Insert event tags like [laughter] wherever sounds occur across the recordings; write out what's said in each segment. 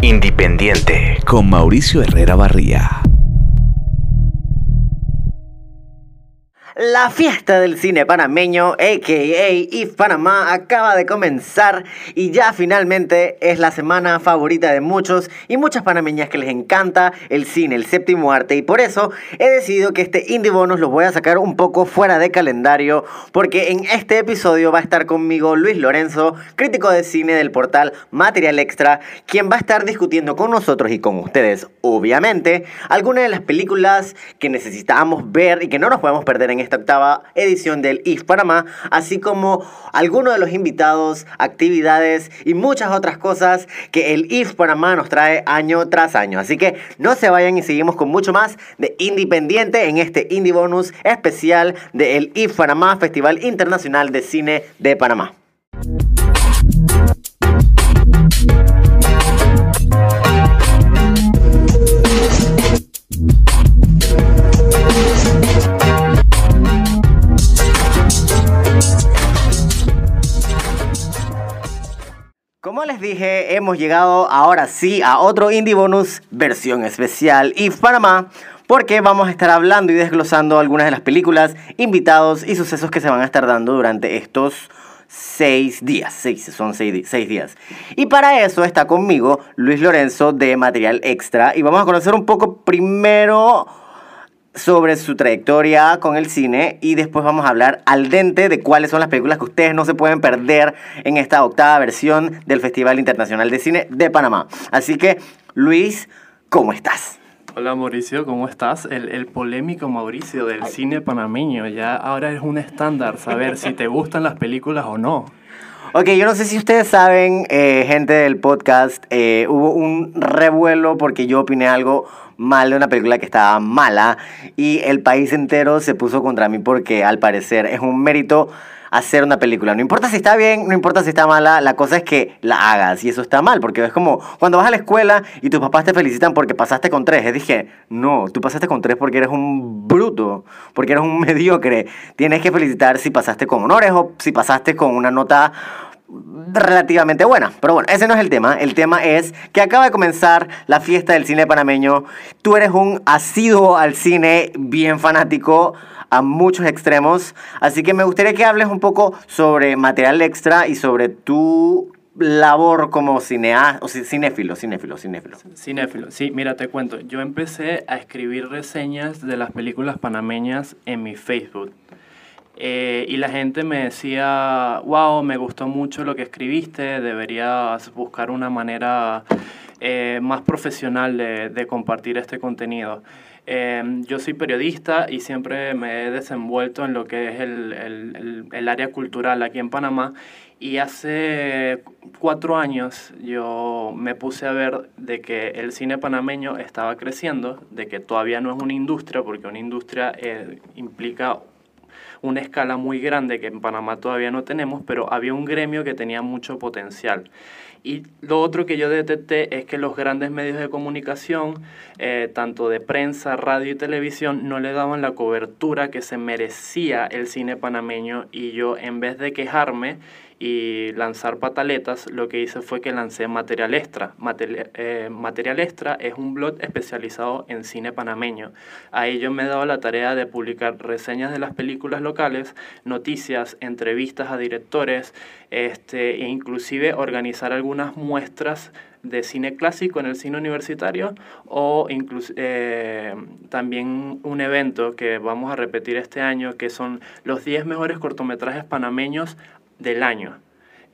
Independiente con Mauricio Herrera Barría. La fiesta del cine panameño, a.k.a. IF Panamá, acaba de comenzar y ya finalmente es la semana favorita de muchos y muchas panameñas que les encanta el cine, el séptimo arte y por eso he decidido que este Indie Bonus lo voy a sacar un poco fuera de calendario porque en este episodio va a estar conmigo Luis Lorenzo, crítico de cine del portal Material Extra, quien va a estar discutiendo con nosotros y con ustedes, obviamente, algunas de las películas que necesitamos ver y que no nos podemos perder en este esta octava edición del IF Panamá, así como algunos de los invitados, actividades y muchas otras cosas que el IF Panamá nos trae año tras año. Así que no se vayan y seguimos con mucho más de Independiente en este Indie Bonus especial del IF Panamá, Festival Internacional de Cine de Panamá. Como les dije, hemos llegado ahora sí a otro Indie Bonus versión especial y Panamá porque vamos a estar hablando y desglosando algunas de las películas, invitados y sucesos que se van a estar dando durante estos seis días. Seis, son seis, seis, días. Y para eso está conmigo Luis Lorenzo de Material Extra y vamos a conocer un poco primero sobre su trayectoria con el cine y después vamos a hablar al dente de cuáles son las películas que ustedes no se pueden perder en esta octava versión del Festival Internacional de Cine de Panamá. Así que, Luis, ¿cómo estás? Hola Mauricio, ¿cómo estás? El, polémico Mauricio del cine panameño. Ya ahora es un estándar saber si te gustan las películas o no. Ok, yo no sé si ustedes saben, eh, gente del podcast, eh, hubo un revuelo porque yo opiné algo mal de una película que estaba mala y el país entero se puso contra mí porque al parecer es un mérito hacer una película. No importa si está bien, no importa si está mala, la cosa es que la hagas y eso está mal, porque es como cuando vas a la escuela y tus papás te felicitan porque pasaste con tres. dije, no, tú pasaste con tres porque eres un bruto, porque eres un [laughs] mediocre. Tienes que felicitar si pasaste con honores o si pasaste con una nota relativamente buena. Pero bueno, ese no es el tema. El tema es que acaba de comenzar la fiesta del cine panameño. Tú eres un asiduo al cine, bien fanático a muchos extremos. Así que me gustaría que hables un poco sobre material extra y sobre tu labor como cineasta, o cinéfilo, cinéfilo, cinéfilo. Cinéfilo, sí, mira, te cuento. Yo empecé a escribir reseñas de las películas panameñas en mi Facebook. Eh, y la gente me decía, wow, me gustó mucho lo que escribiste, deberías buscar una manera eh, más profesional de, de, compartir este contenido. Eh, yo soy periodista y siempre me he desenvuelto en lo que es el, el, el, área cultural aquí en Panamá y hace cuatro años yo me puse a ver de que el cine panameño estaba creciendo, de que todavía no es una industria, porque una industria implica una escala muy grande que en Panamá todavía no tenemos, pero había un gremio que tenía mucho potencial. Y lo otro que yo detecté es que los grandes medios de comunicación, eh, tanto de prensa, radio y televisión, no le daban la cobertura que se merecía el cine panameño y yo en vez de quejarme, y lanzar pataletas, lo que hice fue que lancé Material Extra. Eh, Material, Extra es un blog especializado en cine panameño. Ahí yo me he dado la tarea de publicar reseñas de las películas locales, noticias, entrevistas a directores, este, e inclusive organizar algunas muestras de cine clásico en el cine universitario o incluso eh, también un evento que vamos a repetir este año que son los 10 mejores cortometrajes panameños del año.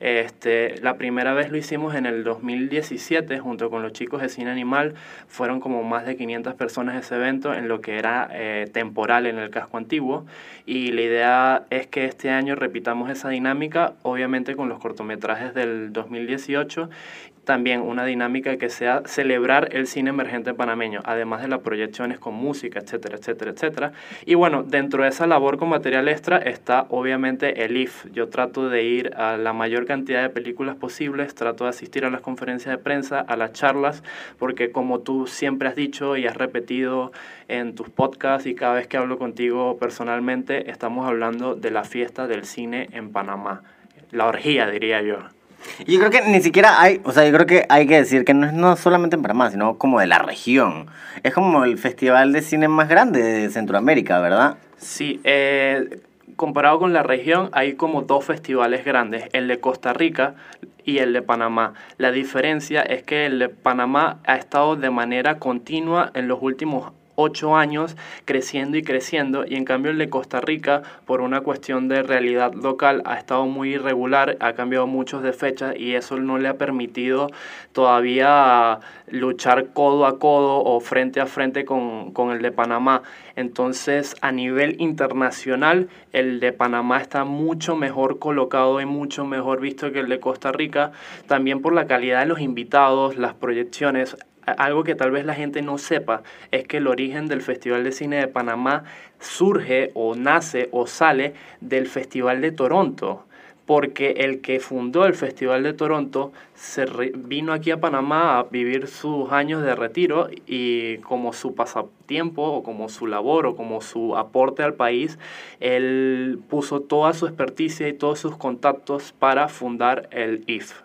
Este, la primera vez lo hicimos en el 2017 junto con los chicos de Cine Animal. Fueron como más de 500 personas ese evento en lo que era eh, temporal en el casco antiguo. Y la idea es que este año repitamos esa dinámica, obviamente con los cortometrajes del 2018 también una dinámica que sea celebrar el cine emergente panameño, además de las proyecciones con música, etcétera, etcétera, etcétera. Y bueno, dentro de esa labor con material extra está obviamente el IF. Yo trato de ir a la mayor cantidad de películas posibles, trato de asistir a las conferencias de prensa, a las charlas, porque como tú siempre has dicho y has repetido en tus podcasts y cada vez que hablo contigo personalmente, estamos hablando de la fiesta del cine en Panamá. La orgía, diría yo. Yo creo que ni siquiera hay, o sea, yo creo que hay que decir que no es no solamente en Panamá, sino como de la región. Es como el festival de cine más grande de Centroamérica, ¿verdad? Sí, eh, comparado con la región, hay como dos festivales grandes, el de Costa Rica y el de Panamá. La diferencia es que el de Panamá ha estado de manera continua en los últimos ocho años creciendo y creciendo y en cambio el de Costa Rica por una cuestión de realidad local ha estado muy irregular, ha cambiado muchos de fechas y eso no le ha permitido todavía luchar codo a codo o frente a frente con, con el de Panamá. Entonces a nivel internacional el de Panamá está mucho mejor colocado y mucho mejor visto que el de Costa Rica, también por la calidad de los invitados, las proyecciones algo que tal vez la gente no sepa es que el origen del Festival de Cine de Panamá surge o nace o sale del Festival de Toronto, porque el que fundó el Festival de Toronto se vino aquí a Panamá a vivir sus años de retiro y como su pasatiempo o como su labor o como su aporte al país, él puso toda su experticia y todos sus contactos para fundar el IF.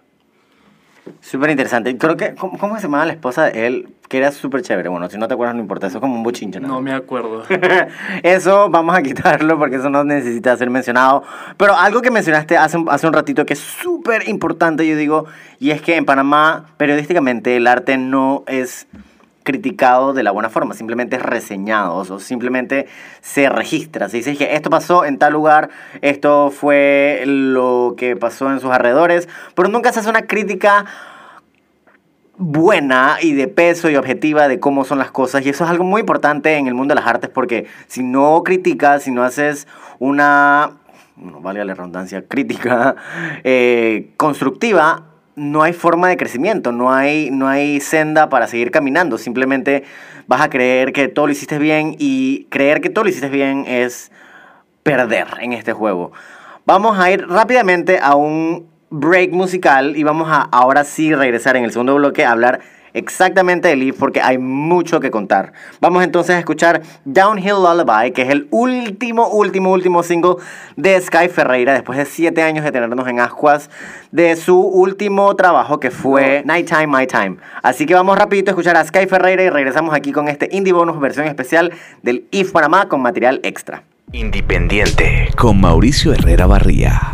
Súper interesante. Creo que, ¿cómo, ¿cómo, se llamaba la esposa de él? Que era súper chévere. Bueno, si no te acuerdas, no importa. Eso es como un bochinche, ¿no? No me acuerdo. [laughs] eso vamos a quitarlo porque eso no necesita ser mencionado. Pero algo que mencionaste hace, hace un ratito que es súper importante, yo digo, y es que en Panamá, periodísticamente, el arte no es criticado de la buena forma, simplemente es reseñado, o simplemente se registra, se dice que esto pasó en tal lugar, esto fue lo que pasó en sus alrededores, pero nunca se hace una crítica buena y de peso y objetiva de cómo son las cosas. Y eso es algo muy importante en el mundo de las artes porque si no criticas, si no haces una, no vale la redundancia, crítica [laughs] eh, constructiva, no hay forma de crecimiento, no hay, no hay senda para seguir caminando. Simplemente vas a creer que todo lo hiciste bien y creer que todo lo hiciste bien es perder en este juego. Vamos a ir rápidamente a un break musical y vamos a ahora sí regresar en el segundo bloque a hablar exactamente de Leaf porque hay mucho que contar. Vamos entonces a escuchar Downhill Lullaby, que es el último, último, último single de Sky Ferreira después de siete años de tenernos en ascuas de su último trabajo que fue Nighttime My Time. Así que vamos rapidito a escuchar a Sky Ferreira y regresamos aquí con este Indie Bonus versión especial del If Panamá con material extra. Independiente con Mauricio Herrera Barría.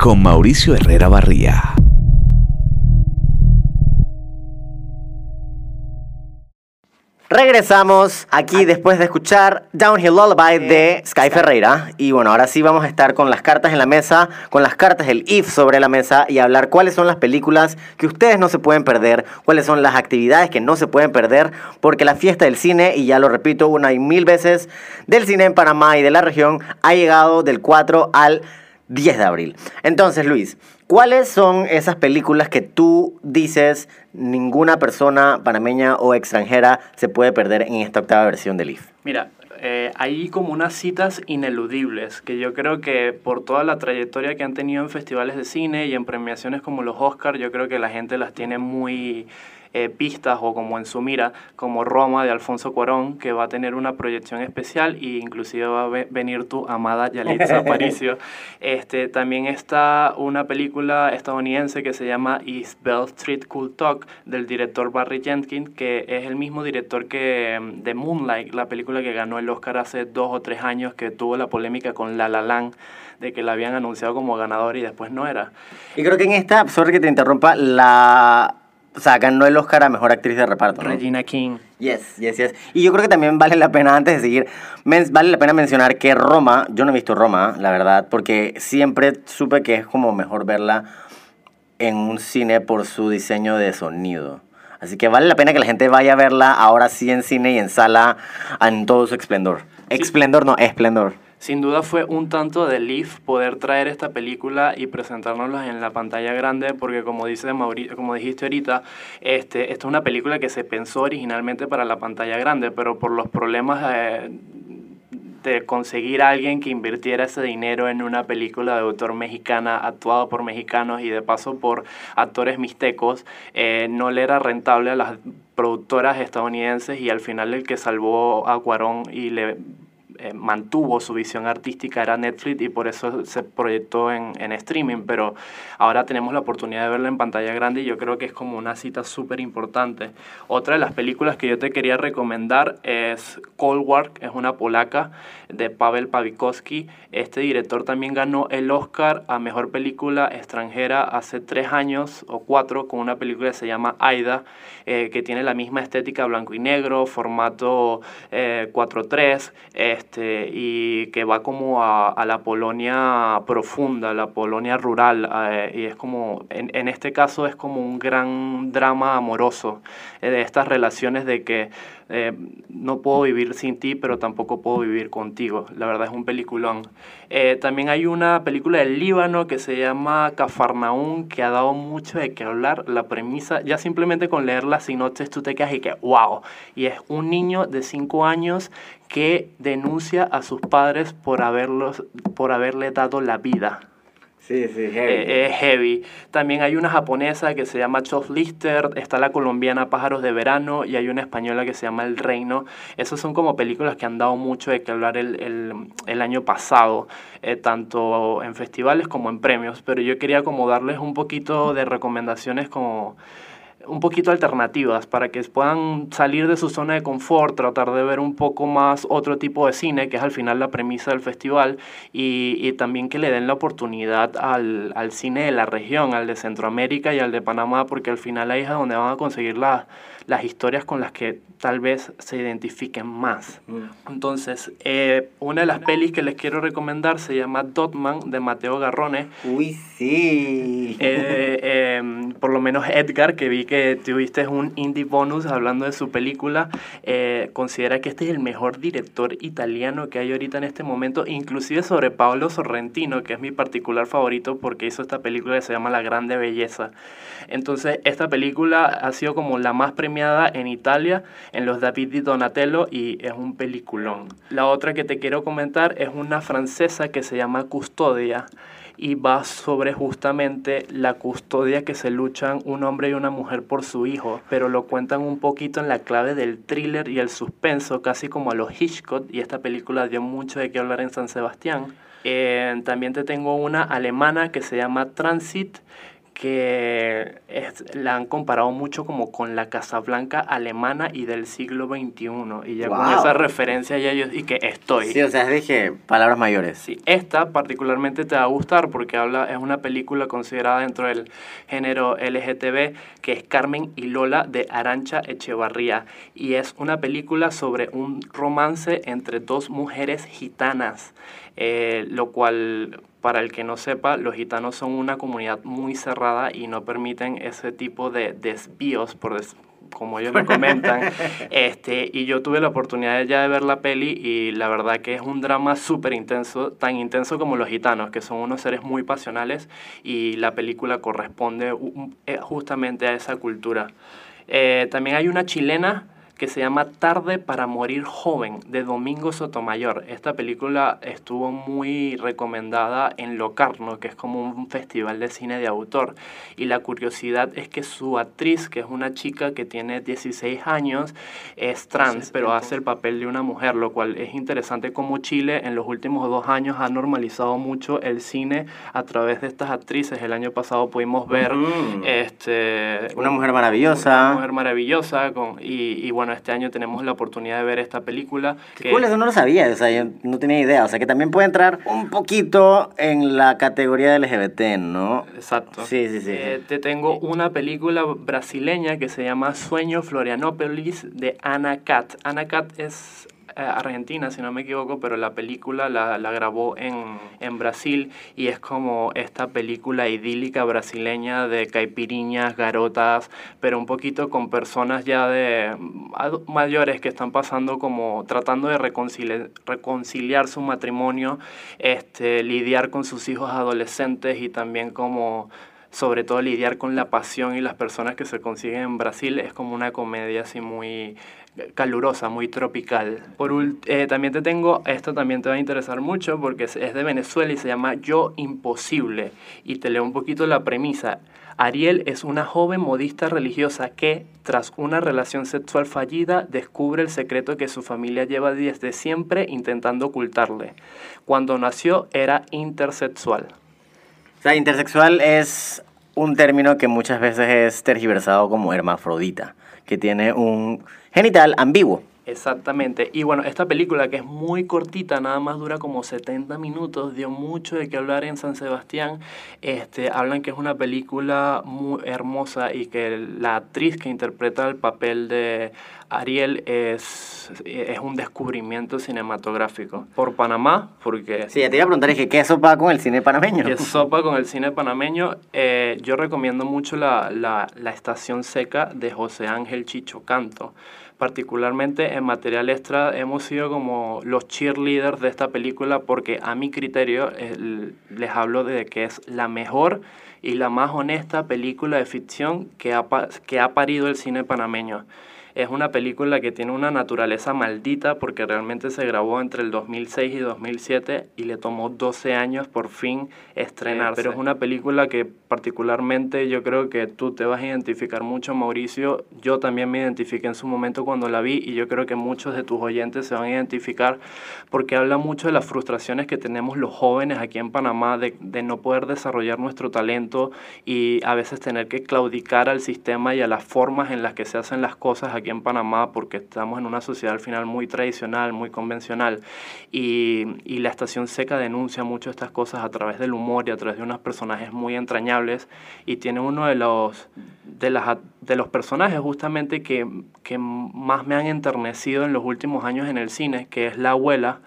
Con Mauricio Herrera Barría. Regresamos aquí después de escuchar Downhill Lullaby de Sky Ferreira. Y bueno, ahora sí vamos a estar con las cartas en la mesa, con las cartas del IF sobre la mesa y hablar cuáles son las películas que ustedes no se pueden perder, cuáles son las actividades que no se pueden perder, porque la fiesta del cine, y ya lo repito una y mil veces, del cine en Panamá y de la región ha llegado del 4 al 10 de abril. Entonces, Luis, ¿cuáles son esas películas que tú dices ninguna persona panameña o extranjera se puede perder en esta octava versión del IF? Mira, eh, hay como unas citas ineludibles que yo creo que por toda la trayectoria que han tenido en festivales de cine y en premiaciones como los Oscars, yo creo que la gente las tiene muy eh, pistas o como en su mira, como Roma de Alfonso Cuarón, que va a tener una proyección especial e inclusive va a venir tu amada Yalitza [laughs] Aparicio. Este, también está una película estadounidense que se llama East Bell Street Cool Talk del director Barry Jenkins, que es el mismo director que mm, de Moonlight, la película que ganó el Oscar hace dos o tres años, que tuvo la polémica con La La Land de que la habían anunciado como ganador y después no era. Y creo que en esta, sorry que te interrumpa, la o sea, ganó el Oscar a Mejor Actriz de Reparto. Regina King. Yes, yes, yes. Y yo creo que también vale la pena, antes de seguir, vale la pena mencionar que Roma, yo no he visto Roma, la verdad, porque siempre supe que es como mejor verla en un cine por su diseño de sonido. Así que vale la pena que la gente vaya a verla ahora sí en cine y en sala en todo su esplendor. Esplendor, no, esplendor. Sin duda fue un tanto de Leaf poder traer esta película y presentárnosla en la pantalla grande, porque como, dice Mauricio, como dijiste ahorita, este, esta es una película que se pensó originalmente para la pantalla grande, pero por los problemas de conseguir a alguien que invirtiera ese dinero en una película de autor mexicana actuado por mexicanos y de paso por actores mixtecos, eh, no le era rentable a las productoras estadounidenses y al final el que salvó a Cuarón y le eh, mantuvo su visión artística era Netflix y por eso se proyectó en, en, streaming, pero ahora tenemos la oportunidad de verla en pantalla grande y yo creo que es como una cita súper importante. Otra de las películas que yo te quería recomendar es Cold War, es una polaca de Pavel Pawlikowski. Este director también ganó el Oscar a Mejor Película Extranjera hace tres años o cuatro con una película que se llama Aida, eh, que tiene la misma estética blanco y negro, formato eh, 4.3. Este, y que va como a, la Polonia profunda, la Polonia rural, eh, y es como, en, en, este caso es como un gran drama amoroso, eh, de estas relaciones de que eh, no puedo vivir sin ti, pero tampoco puedo vivir contigo. La verdad es un peliculón. Eh, también hay una película del Líbano que se llama Cafarnaún, que ha dado mucho de qué hablar. La premisa, ya simplemente con leer las sinopsis tú te quedas y que, wow. Y es un niño de 5 años que denuncia a sus padres por, haberlos, por haberle dado la vida. Sí, sí, heavy. Eh, es heavy. También hay una japonesa que se llama Chof Lister, está la colombiana Pájaros de Verano y hay una española que se llama El Reino. Esas son como películas que han dado mucho de que hablar el, el, el año pasado, eh, tanto en festivales como en premios. Pero yo quería como darles un poquito de recomendaciones como un poquito alternativas para que puedan salir de su zona de confort, tratar de ver un poco más otro tipo de cine, que es al final la premisa del festival, y, y también que le den la oportunidad al, al, cine de la región, al de Centroamérica y al de Panamá, porque al final ahí es donde van a conseguir la, las historias con las que tal vez se identifiquen más. Mm. Entonces, eh, una de las pelis que les quiero recomendar se llama Dotman de Mateo Garrone. Uy, sí. Eh, eh, por lo menos Edgar, que vi que tuviste un indie bonus hablando de su película, eh, considera que este es el mejor director italiano que hay ahorita en este momento, inclusive sobre Paolo Sorrentino, que es mi particular favorito porque hizo esta película que se llama La Grande Belleza. Entonces, esta película ha sido como la más premiada en Italia en los David di Donatello y es un peliculón. La otra que te quiero comentar es una francesa que se llama Custodia y va sobre justamente la custodia que se luchan un hombre y una mujer por su hijo, pero lo cuentan un poquito en la clave del thriller y el suspenso, casi como a los Hitchcock, y esta película dio mucho de qué hablar en San Sebastián. Eh, también te tengo una alemana que se llama Transit, que es- la han comparado mucho como con la Casablanca alemana y del siglo XXI. Y ya con esa referencia ya yo y que estoy. Sí, o sea, dije palabras mayores. Sí, esta particularmente te va a gustar porque habla, es una película considerada dentro del género LGTB que es Carmen y Lola de Arancha Echevarría y es una película sobre un romance entre dos mujeres gitanas, eh, lo cual para el que no sepa, los gitanos son una comunidad muy cerrada y no permiten ese tipo de desvíos, por des- como ellos lo comentan. [laughs] este, y yo tuve la oportunidad ya de ver la peli y la verdad que es un drama súper intenso, tan intenso como los gitanos, que son unos seres muy pasionales y la película corresponde eh, justamente a esa cultura. Eh, también hay una chilena que se llama Tarde para Morir Joven, de Domingo Sotomayor. Esta película estuvo muy recomendada en Locarno, que es como un festival de cine de autor. Y la curiosidad es que su actriz, que es una chica que tiene 16 años, es trans, pero hace el papel de una mujer, lo cual es interesante como Chile en los últimos dos años ha normalizado mucho el cine a través de estas actrices. El año pasado pudimos ver Ujú. este, Una mujer maravillosa. una mujer maravillosa con, y, y bueno, este año tenemos la oportunidad de ver esta película. Que- cool, eso no lo sabía, o sea, yo no tenía idea. O sea, que también puede entrar un poquito en la categoría LGBT, ¿no? Exacto. Sí, sí, sí. Eh, te tengo una película brasileña que se llama Sueño Florianópolis de Ana Cat. Ana Cat es argentina, si no me equivoco, pero la película la, grabó en, en Brasil y es como esta película idílica brasileña de caipiriñas, garotas, pero un poquito con personas ya de mayores que están pasando como tratando de reconciliar, reconciliar su matrimonio, este, lidiar con sus hijos adolescentes y también como sobre todo lidiar con la pasión y las personas que se consiguen en Brasil es como una comedia así muy calurosa, muy tropical. Por eh, también te tengo, esto también te va a interesar mucho porque es, es de Venezuela y se llama Yo Imposible. Y te leo un poquito la premisa. Ariel es una joven modista religiosa que, tras una relación sexual fallida, descubre el secreto que su familia lleva desde siempre intentando ocultarle. Cuando nació era intersexual. O sea, intersexual es un término que muchas veces es tergiversado como hermafrodita, que tiene un genital ambiguo. Exactamente. Y bueno, esta película que es muy cortita, nada más dura como 70 minutos, dio mucho de qué hablar en San Sebastián. Este, hablan que es una película muy hermosa y que la actriz que interpreta el papel de Ariel es, es un descubrimiento cinematográfico. Por Panamá, porque Sí, te iba a preguntar, dije, ¿qué sopa con el cine panameño? que sopa con el cine panameño. Eh, yo recomiendo mucho la, la, la Estación Seca de José Ángel Chicho Canto. Particularmente en material extra hemos sido como los cheerleaders de esta película porque a mi criterio el- les hablo de que es la mejor y la más honesta película de ficción que ha, que ha parido el cine panameño. Es una película que tiene una naturaleza maldita porque realmente se grabó entre el 2006 y 2007 y le tomó 12 años por fin estrenarse. Pero es una película que particularmente yo creo que tú te vas a identificar mucho, Mauricio. Yo también me identifiqué en su momento cuando la vi y yo creo que muchos de tus oyentes se van a identificar porque habla mucho de las frustraciones que tenemos los jóvenes aquí en Panamá de, de no poder desarrollar nuestro talento y a veces tener que claudicar al sistema y a las formas en las que se hacen las cosas aquí en Panamá porque estamos en una sociedad al final muy tradicional, muy convencional y, y la estación seca denuncia mucho estas cosas a través del humor y a través de unos personajes muy entrañables y tiene uno de los, de las, de los personajes justamente que, que más me han enternecido en los últimos años en el cine, que es la abuela.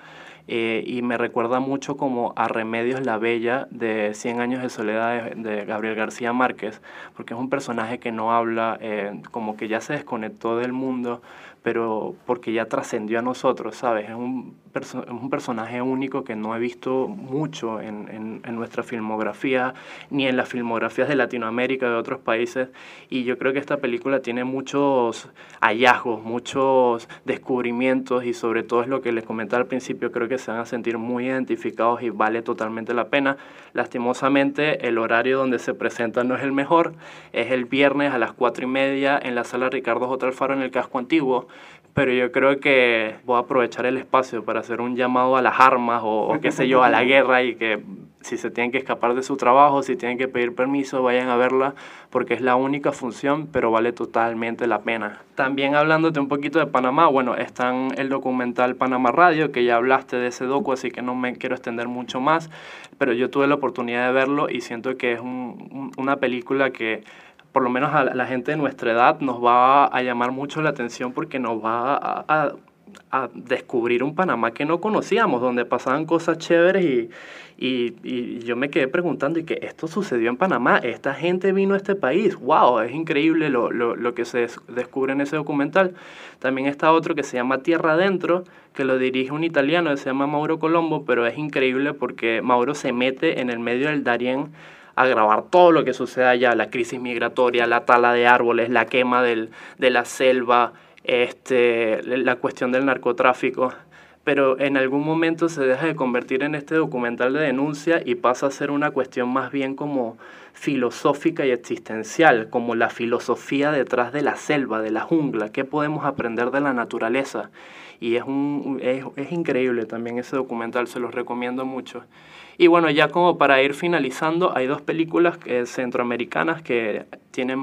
Eh, y me recuerda mucho como a Remedios la Bella de 100 años de soledad de, de Gabriel García Márquez, porque es un personaje que no habla, eh, como que ya se desconectó del mundo, pero porque ya trascendió a nosotros, ¿sabes? Es un, perso- un personaje único que no he visto mucho en, en, nuestra filmografía, ni en las filmografías de Latinoamérica, de otros países, y yo creo que esta película tiene muchos hallazgos, muchos descubrimientos, y sobre todo es lo que les comentaba al principio, creo que se van a sentir muy identificados y vale totalmente la pena. Lastimosamente, el horario donde se presenta no es el mejor, es el viernes a las cuatro y media en la sala Ricardo J. Alfaro en el casco antiguo, pero yo creo que voy a aprovechar el espacio para hacer un llamado a las armas o, o qué sé yo, a la [laughs] guerra y que si se tienen que escapar de su trabajo, si tienen que pedir permiso, vayan a verla porque es la única función, pero vale totalmente la pena. También hablándote un poquito de Panamá, bueno, está el documental Panamá Radio, que ya hablaste de ese docu, así que no me quiero extender mucho más, pero yo tuve la oportunidad de verlo y siento que es una película que por lo menos a la gente de nuestra edad nos va a llamar mucho la atención porque nos va a a descubrir un Panamá que no conocíamos, donde pasaban cosas chéveres y, y, y, yo me quedé preguntando, ¿y que esto sucedió en Panamá? Esta gente vino a este país, wow, es increíble lo, lo, lo que se descubre en ese documental. También está otro que se llama Tierra Adentro, que lo dirige un italiano que se llama Mauro Colombo, pero es increíble porque Mauro se mete en el medio del Darién a grabar todo lo que sucede allá, la crisis migratoria, la tala de árboles, la quema del, de la selva, este, la cuestión del narcotráfico, pero en algún momento se deja de convertir en este documental de denuncia y pasa a ser una cuestión más bien como filosófica y existencial, como la filosofía detrás de la selva, de la jungla, qué podemos aprender de la naturaleza. Y es, un, es, es increíble también ese documental, se los recomiendo mucho. Y bueno, ya como para ir finalizando, hay dos películas centroamericanas que tienen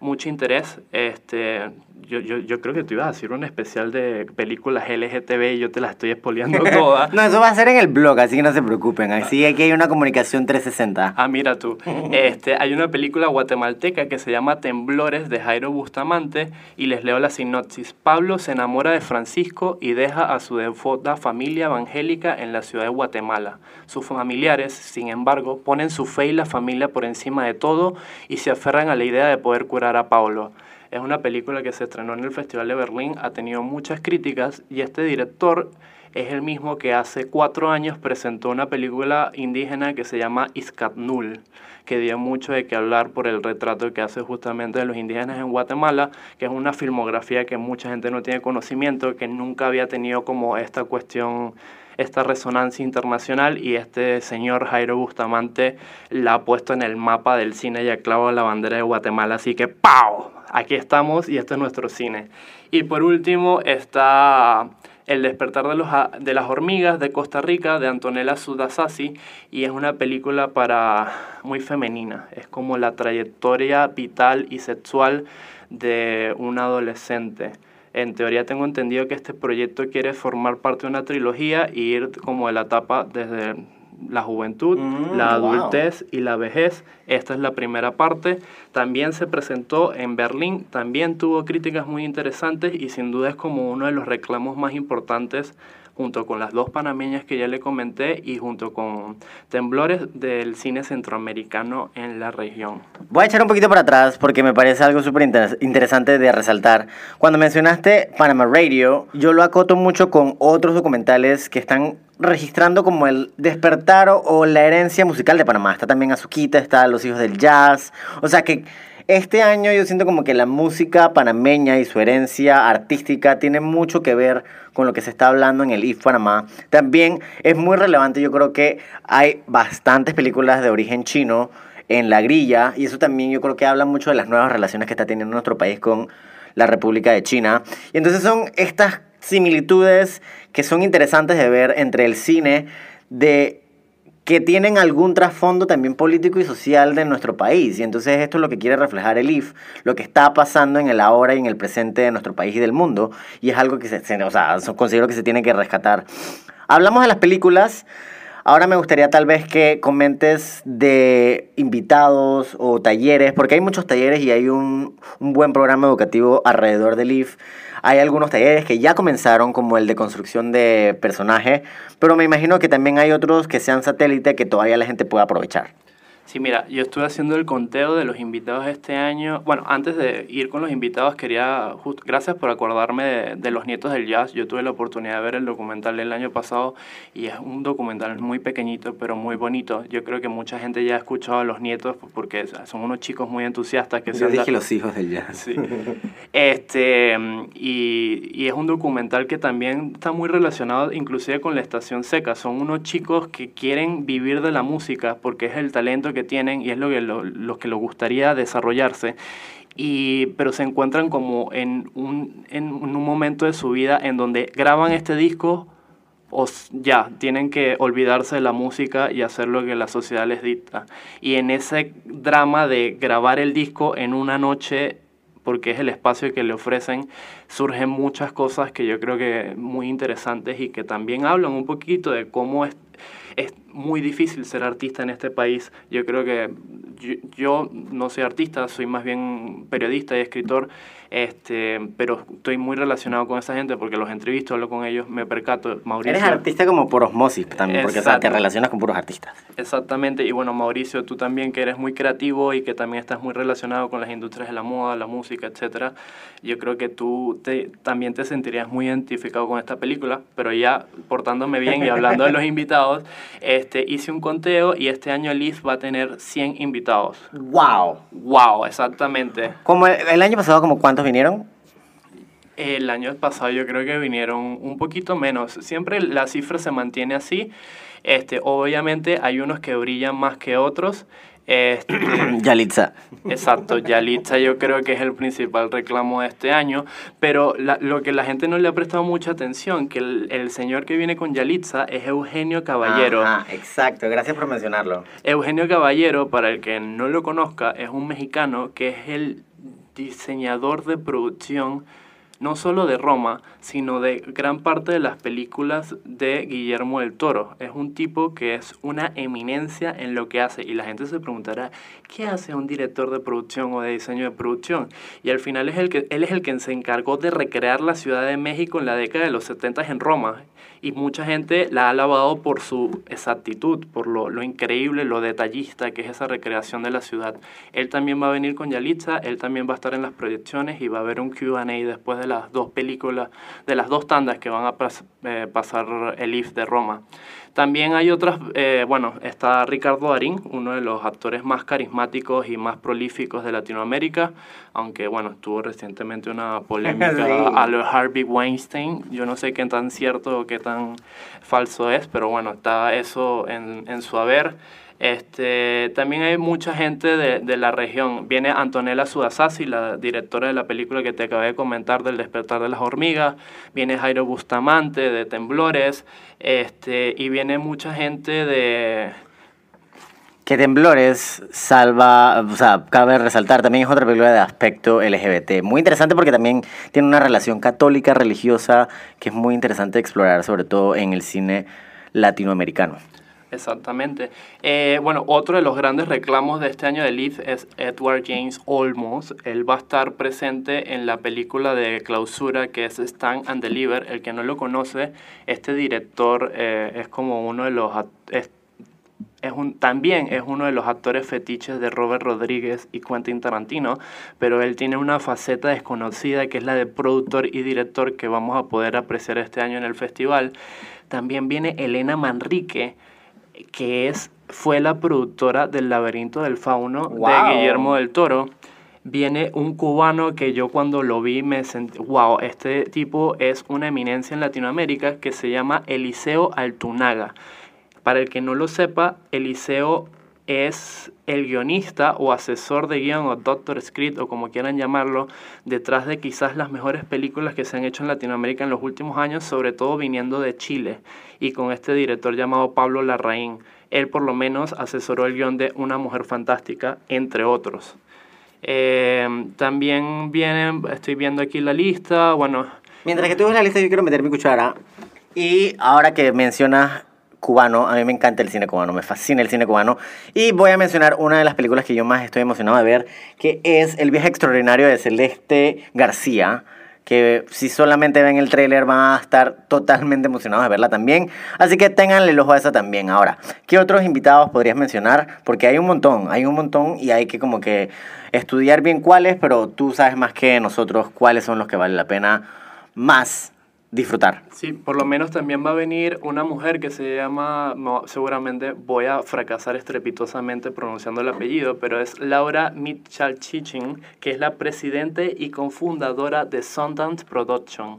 mucho interés. Este, yo, yo, yo, creo que tú ibas a hacer un especial de películas LGTB y yo te las estoy expoliando [laughs] todas. no, eso va a ser en el blog, así que no se preocupen. Así que hay una comunicación 360. Ah, mira tú. [laughs] Este, hay una película guatemalteca que se llama Temblores de Jairo Bustamante y les leo la sinopsis. Pablo se enamora de Francisco y deja a su devota familia evangélica en la ciudad de Guatemala. Sus familiares, sin embargo, ponen su fe y la familia por encima de todo y se aferran a la idea de poder curar a Pablo. Es una película que se estrenó en el Festival de Berlín, ha tenido muchas críticas y este director es el mismo que hace cuatro años presentó una película indígena que se llama Iskatnul, que dio mucho de qué hablar por el retrato que hace justamente de los indígenas en Guatemala, que es una filmografía que mucha gente no tiene conocimiento, que nunca había tenido como esta cuestión esta resonancia internacional y este señor Jairo Bustamante la ha puesto en el mapa del cine y ha clavado la bandera de Guatemala, así que ¡pau! Aquí estamos y este es nuestro cine. Y por último está El despertar de, los, de las hormigas de Costa Rica de Antonella Sudasasi y es una película para muy femenina, es como la trayectoria vital y sexual de un adolescente. En teoría tengo entendido que este proyecto quiere formar parte de una trilogía y ir como de la etapa desde la juventud, mm, la adultez y la vejez. Esta es la primera parte. También se presentó en Berlín, también tuvo críticas muy interesantes y sin duda es como uno de los reclamos más importantes junto con las dos panameñas que ya le comenté y junto con temblores del cine centroamericano en la región. Voy a echar un poquito para atrás porque me parece algo súper interesante de resaltar. Cuando mencionaste Panama Radio, yo lo acoto mucho con otros documentales que están registrando como el despertar o, la herencia musical de Panamá. Está también Azuquita, está Los Hijos del Jazz. O sea que este año yo siento como que la música panameña y su herencia artística tiene mucho que ver con lo que se está hablando en el IF Panamá. También es muy relevante, yo creo que hay bastantes películas de origen chino en la grilla y eso también yo creo que habla mucho de las nuevas relaciones que está teniendo nuestro país con la República de China. Y entonces son estas similitudes que son interesantes de ver entre el cine de que tienen algún trasfondo también político y social de nuestro país. Y entonces esto es lo que quiere reflejar el IF, lo que está pasando en el ahora y en el presente de nuestro país y del mundo. Y es algo que se, o sea, considero que se tiene que rescatar. Hablamos de las películas. Ahora me gustaría tal vez que comentes de invitados o talleres, porque hay muchos talleres y hay un, un buen programa educativo alrededor del IF. Hay algunos talleres que ya comenzaron, como el de construcción de personaje, pero me imagino que también hay otros que sean satélite que todavía la gente pueda aprovechar. Sí, mira, yo estuve haciendo el conteo de los invitados este año. Bueno, antes de ir con los invitados, quería, gracias por acordarme de, Los Nietos del Jazz. Yo tuve la oportunidad de ver el documental el año pasado y es un documental muy pequeñito, pero muy bonito. Yo creo que mucha gente ya ha escuchado a Los Nietos porque son unos chicos muy entusiastas que Yo dije Los Hijos del Jazz. Sí. Este, y, y es un documental que también está muy relacionado inclusive con la estación seca. Son unos chicos que quieren vivir de la música porque es el talento que tienen y es lo que, lo, que les gustaría desarrollarse. Y, pero se encuentran como en un, en un momento de su vida en donde graban este disco o ya, tienen que olvidarse de la música y hacer lo que la sociedad les dicta. Y en ese drama de grabar el disco en una noche, porque es el espacio que le ofrecen, surgen muchas cosas que yo creo que muy interesantes y que también hablan un poquito de cómo es, es muy difícil ser artista en este país. Yo creo que yo, yo no soy artista, soy más bien periodista y escritor, este, pero estoy muy relacionado con esa gente porque los entrevisto, hablo con ellos, me percato. Mauricio, Eres artista como por osmosis también, porque o sea, te relacionas con puros artistas. Exactamente, y bueno, Mauricio, tú también que eres muy creativo y que también estás muy relacionado con las industrias de la moda, la música, etcétera. Yo creo que tú te, también te sentirías muy identificado con esta película, pero ya portándome bien y hablando de los [laughs] invitados, este, hice un conteo y este año Liz va a tener 100 invitados. ¡Wow! ¡Wow! Exactamente. Como el, el año pasado, como ¿cuántos vinieron? El año pasado yo creo que vinieron un poquito menos. Siempre la cifra se mantiene así. Este, obviamente hay unos que brillan más que otros. Este, [clears throat] Yalitza. Exacto, Yalitza yo creo que es el principal reclamo de este año, pero la- lo que la gente no le ha prestado mucha atención, que el, el señor que viene con Yalitza es Eugenio Caballero. Ah, exacto, gracias por mencionarlo. Eugenio Caballero, para el que no lo conozca, es un mexicano que es el diseñador de producción no solo de Roma, sino de gran parte de las películas de Guillermo del Toro. Es un tipo que es una eminencia en lo que hace y la gente se preguntará, ¿qué hace un director de producción o de diseño de producción? Y al final es el que, él es el que se encargó de recrear la Ciudad de México en la década de los 70 en Roma y mucha gente la ha alabado por su exactitud, por lo, lo increíble, lo detallista que es esa recreación de la ciudad. Él también va a venir con Yalitza, él también va a estar en las proyecciones y va a haber un Q&A después de las dos películas, de las dos tandas que van a eh, pasar el IF de Roma. También hay otras, eh, bueno, está Ricardo Darín, uno de los actores más carismáticos y más prolíficos de Latinoamérica, aunque bueno, tuvo recientemente una polémica [laughs] Sí. a lo Harvey Weinstein. Yo no sé qué tan cierto o qué tan falso es, pero bueno, está eso en, en su haber. Este, también hay mucha gente de, de la región. Viene Antonella Sudasasi, la directora de la película que te acabé de comentar del despertar de las hormigas. Viene Jairo Bustamante de Temblores. Este, y viene mucha gente de... Que Temblores salva, o sea, cabe resaltar, también es otra película de aspecto LGBT. Muy interesante porque también tiene una relación católica, religiosa, que es muy interesante explorar, sobre todo en el cine latinoamericano. Exactamente. Eh, bueno, otro de los grandes reclamos de este año de Leaf es Edward James Olmos. Él va a estar presente en la película de clausura que es Stand and Deliver. El que no lo conoce, este director eh, es como uno de los... Es, es un, también es uno de los actores fetiches de Robert Rodríguez y Quentin Tarantino, pero él tiene una faceta desconocida que es la de productor y director que vamos a poder apreciar este año en el festival. También viene Elena Manrique, que es, fue la productora del Laberinto del Fauno Wow. de Guillermo del Toro. Viene un cubano que yo cuando lo vi me sentí, wow, este tipo es una eminencia en Latinoamérica que se llama Eliseo Altunaga. Para el que no lo sepa, Eliseo es el guionista o asesor de guion o doctor script o como quieran llamarlo, detrás de quizás las mejores películas que se han hecho en Latinoamérica en los últimos años, sobre todo viniendo de Chile y con este director llamado Pablo Larraín. Él por lo menos asesoró el guion de Una Mujer Fantástica, entre otros. Eh, también vienen, estoy viendo aquí la lista, bueno, Mientras que tú ves la lista, yo quiero meter mi cuchara. Y ahora que mencionas cubano, a mí me encanta el cine cubano, me fascina el cine cubano. Y voy a mencionar una de las películas que yo más estoy emocionado de ver, que es El viaje extraordinario de Celeste García. Que si solamente ven el tráiler van a estar totalmente emocionados de verla también. Así que ténganle el ojo a esa también. Ahora, ¿qué otros invitados podrías mencionar? Porque hay un montón, hay un montón y hay que como que estudiar bien cuáles, pero tú sabes más que nosotros cuáles son los que vale la pena más disfrutar. Sí, por lo menos también va a venir una mujer que se llama, seguramente voy a fracasar estrepitosamente pronunciando el apellido, pero es Laura Mitchell-Chichin, que es la presidente y cofundadora de Sundance Production.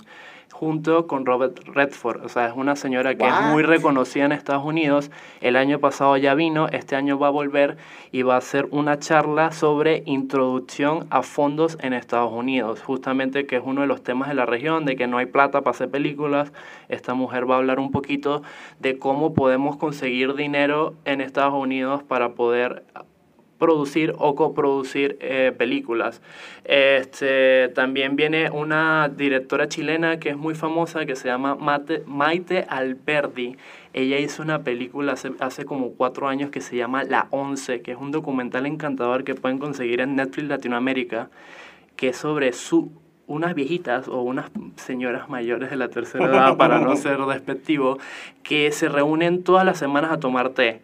Junto con Robert Redford. O sea, es una señora que es muy reconocida en Estados Unidos. El año pasado ya vino, este año va a volver y va a hacer una charla sobre introducción a fondos en Estados Unidos. Justamente que es uno de los temas de la región, de que no hay plata para hacer películas. Esta mujer va a hablar un poquito de cómo podemos conseguir dinero en Estados Unidos para poder producir o coproducir eh, películas. Este, también viene una directora chilena que es muy famosa que se llama Mate- Maite Alberdi. Ella hizo una película hace, hace como cuatro años que se llama La Once, que es un documental encantador que pueden conseguir en Netflix Latinoamérica, que es sobre su, unas viejitas o unas señoras mayores de la tercera edad, para no [laughs] ser despectivo, que se reúnen todas las semanas a tomar té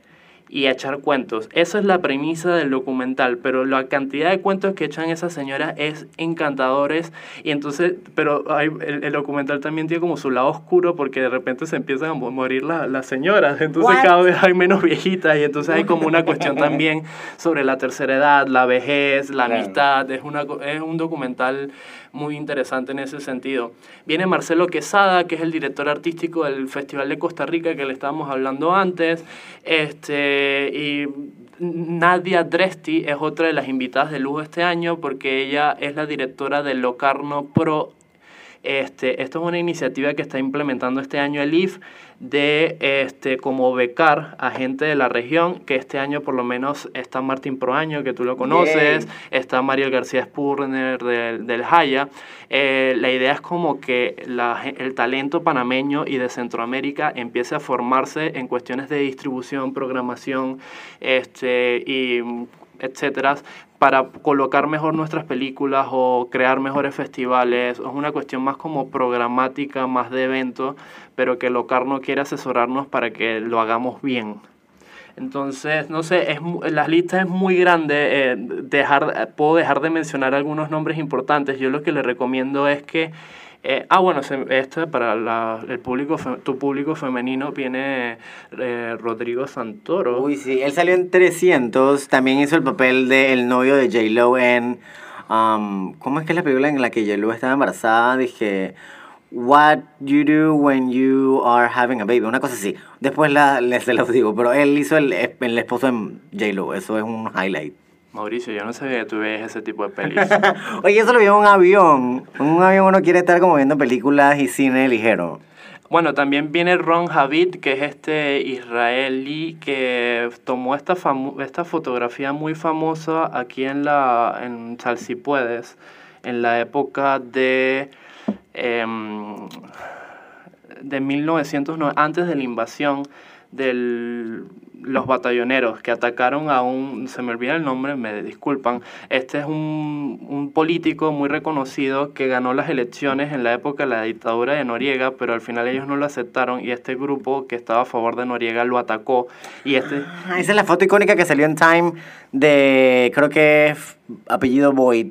y a echar cuentos. Esa es la premisa del documental, pero la cantidad de cuentos que echan esas señoras es encantadores y entonces, pero hay, el, el documental también tiene como su lado oscuro porque de repente se empiezan a mo- morir la- las señoras, entonces What? cada vez hay menos viejitas y entonces hay como una cuestión [laughs] también sobre la tercera edad, la vejez, la Claro. amistad, es, una, es un documental muy interesante en ese sentido. Viene Marcelo Quesada, que es el director artístico del Festival de Costa Rica que le estábamos hablando antes. Este, y Nadia Dresti es otra de las invitadas de lujo este año porque ella es la directora de Locarno Pro. Este, esto es una iniciativa que está implementando este año el IF de este, como becar a gente de la región, que este año por lo menos está Martín Proaño, que tú lo conoces, Yay. está Mario García Spurner del, del Jaya. Eh, la idea es como que la el talento panameño y de Centroamérica empiece a formarse en cuestiones de distribución, programación este, y etcétera, para colocar mejor nuestras películas o crear mejores festivales. Es una cuestión más como programática, más de evento, pero que Locarno quiere asesorarnos para que lo hagamos bien. Entonces, no sé, es, la lista es muy grande. eh, dejar, puedo dejar de mencionar algunos nombres importantes. Yo lo que le recomiendo es que. Eh, ah, bueno, este para la- el público, tu público femenino viene eh, Rodrigo Santoro. Uy, sí, él salió en 300, también hizo el papel del novio de J-Lo en... um, ¿Cómo es que es la película en la que J-Lo estaba embarazada? Dije, What you do when you are having a baby, una cosa así. Después la, les se los digo, pero él hizo el, el esposo de J-Lo, eso es un highlight. Mauricio, yo no sabía que tú ves ese tipo de pelis. [laughs] Oye, eso lo vi en un avión. En un avión uno quiere estar como viendo películas y cine ligero. Bueno, también viene Ron Javid, que es este israelí que tomó esta, esta fotografía muy famosa aquí en, la, en Salsipuedes, en la época de, em, de 1909, antes de la invasión de los batalloneros que atacaron a un, se me olvida el nombre, me disculpan, este es un, un político muy reconocido que ganó las elecciones en la época de la dictadura de Noriega, pero al final ellos no lo aceptaron y este grupo que estaba a favor de Noriega lo atacó y este... Ah, esa es la foto icónica que salió en Time de, creo que es apellido Boyd.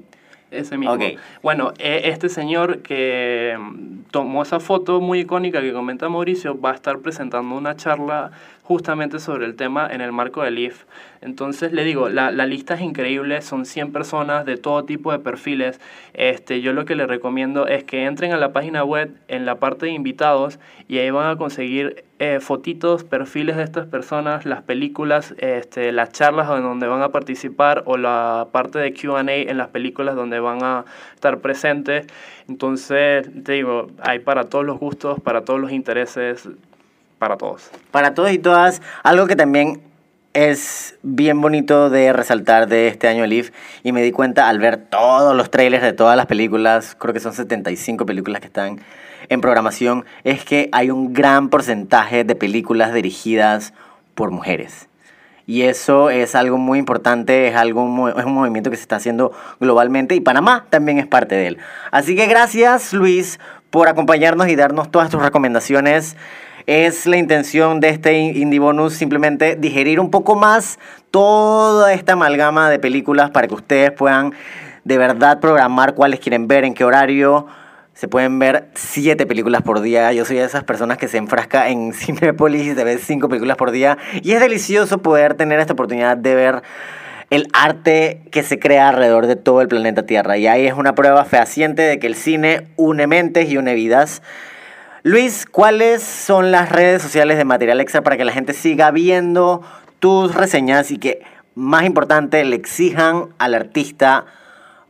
Ese mismo. Ok. Bueno, eh, este señor que mm, tomó esa foto muy icónica que comenta Mauricio va a estar presentando una charla justamente sobre el tema en el marco del IF. Entonces le digo, la, la lista es increíble, son 100 personas de todo tipo de perfiles. Este, yo lo que les recomiendo es que entren a la página web en la parte de invitados y ahí van a conseguir eh, fotitos, perfiles de estas personas, las películas, este, las charlas en donde van a participar o la parte de QA en las películas donde van a estar presentes. Entonces, digo, hay para todos los gustos, para todos los intereses, para todos. Para todos y todas, algo que también es bien bonito de resaltar de este año IF y me di cuenta al ver todos los trailers de todas las películas, creo que son 75 películas que están en programación, es que hay un gran porcentaje de películas dirigidas por mujeres. Y eso es algo muy importante, es, algo, es un movimiento que se está haciendo globalmente y Panamá también es parte de él. Así que gracias Luis por acompañarnos y darnos todas tus recomendaciones. Es la intención de este in- Indie Bonus simplemente digerir un poco más toda esta amalgama de películas para que ustedes puedan de verdad programar cuáles quieren ver, en qué horario. Se pueden ver siete películas por día. Yo soy de esas personas que se enfrasca en [laughs] Cinepolis y se ve cinco películas por día. Y es delicioso poder tener esta oportunidad de ver el arte que se crea alrededor de todo el planeta Tierra. Y ahí es una prueba fehaciente de que el cine une mentes y une vidas. Luis, ¿cuáles son las redes sociales de Material Extra para que la gente siga viendo tus reseñas y que, más importante, le exijan al artista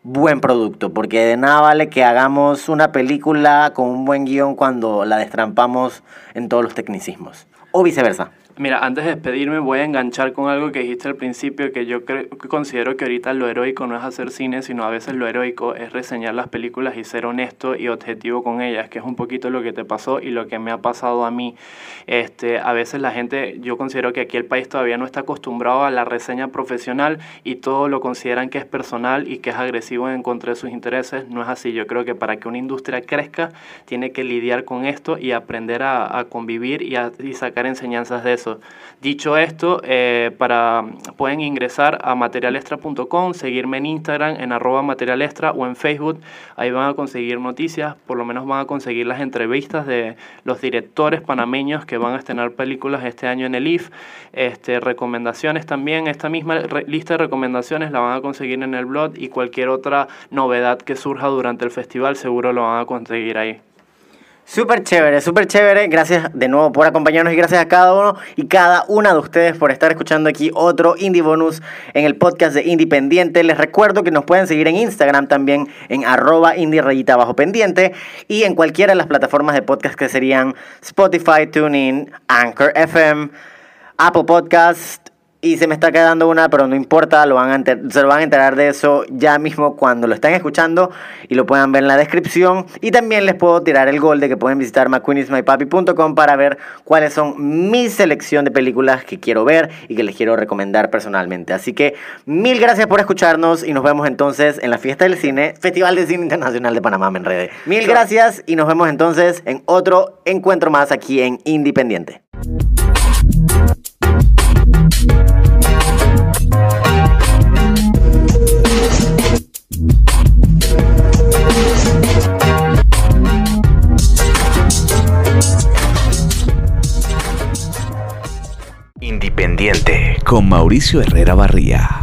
buen producto? Porque de nada vale que hagamos una película con un buen guion cuando la destrampamos en todos los tecnicismos. O viceversa. Mira, antes de despedirme voy a enganchar con algo que dijiste al principio, que yo creo, que considero que ahorita lo heroico no es hacer cine, sino a veces lo heroico es reseñar las películas y ser honesto y objetivo con ellas, que es un poquito lo que te pasó y lo que me ha pasado a mí. Este, a veces la gente, yo considero que aquí el país todavía no está acostumbrado a la reseña profesional y todo lo consideran que es personal y que es agresivo en contra de sus intereses. No es así. Yo creo que para que una industria crezca, tiene que lidiar con esto y aprender a, convivir y, a, y sacar enseñanzas de eso. Dicho esto, eh, para, pueden ingresar a materialextra.com, seguirme en Instagram en arroba materialextra o en Facebook. Ahí van a conseguir noticias, por lo menos van a conseguir las entrevistas de los directores panameños que van a estrenar películas este año en el IF. Este, recomendaciones también, esta misma lista de recomendaciones la van a conseguir en el blog y cualquier otra novedad que surja durante el festival seguro lo van a conseguir ahí. Súper chévere, súper chévere. Gracias de nuevo por acompañarnos y gracias a cada uno y cada una de ustedes por estar escuchando aquí otro Indie Bonus en el podcast de Independiente. Les recuerdo que nos pueden seguir en Instagram también en arroba indie rayita bajo pendiente y en cualquiera de las plataformas de podcast que serían Spotify, TuneIn, Anchor FM, Apple Podcast, y se me está quedando una, pero no importa, lo van a se lo van a enterar de eso ya mismo cuando lo estén escuchando y lo puedan ver en la descripción. Y también les puedo tirar el gol de que pueden visitar mcqueenismypapi.com para ver cuáles son mi selección de películas que quiero ver y que les quiero recomendar personalmente. Así que mil gracias por escucharnos y nos vemos entonces en la fiesta del cine, Festival de Cine Internacional de Panamá, me enredé. Mil gracias y nos vemos entonces en otro encuentro más aquí en Independiente. Con Mauricio Herrera Barría.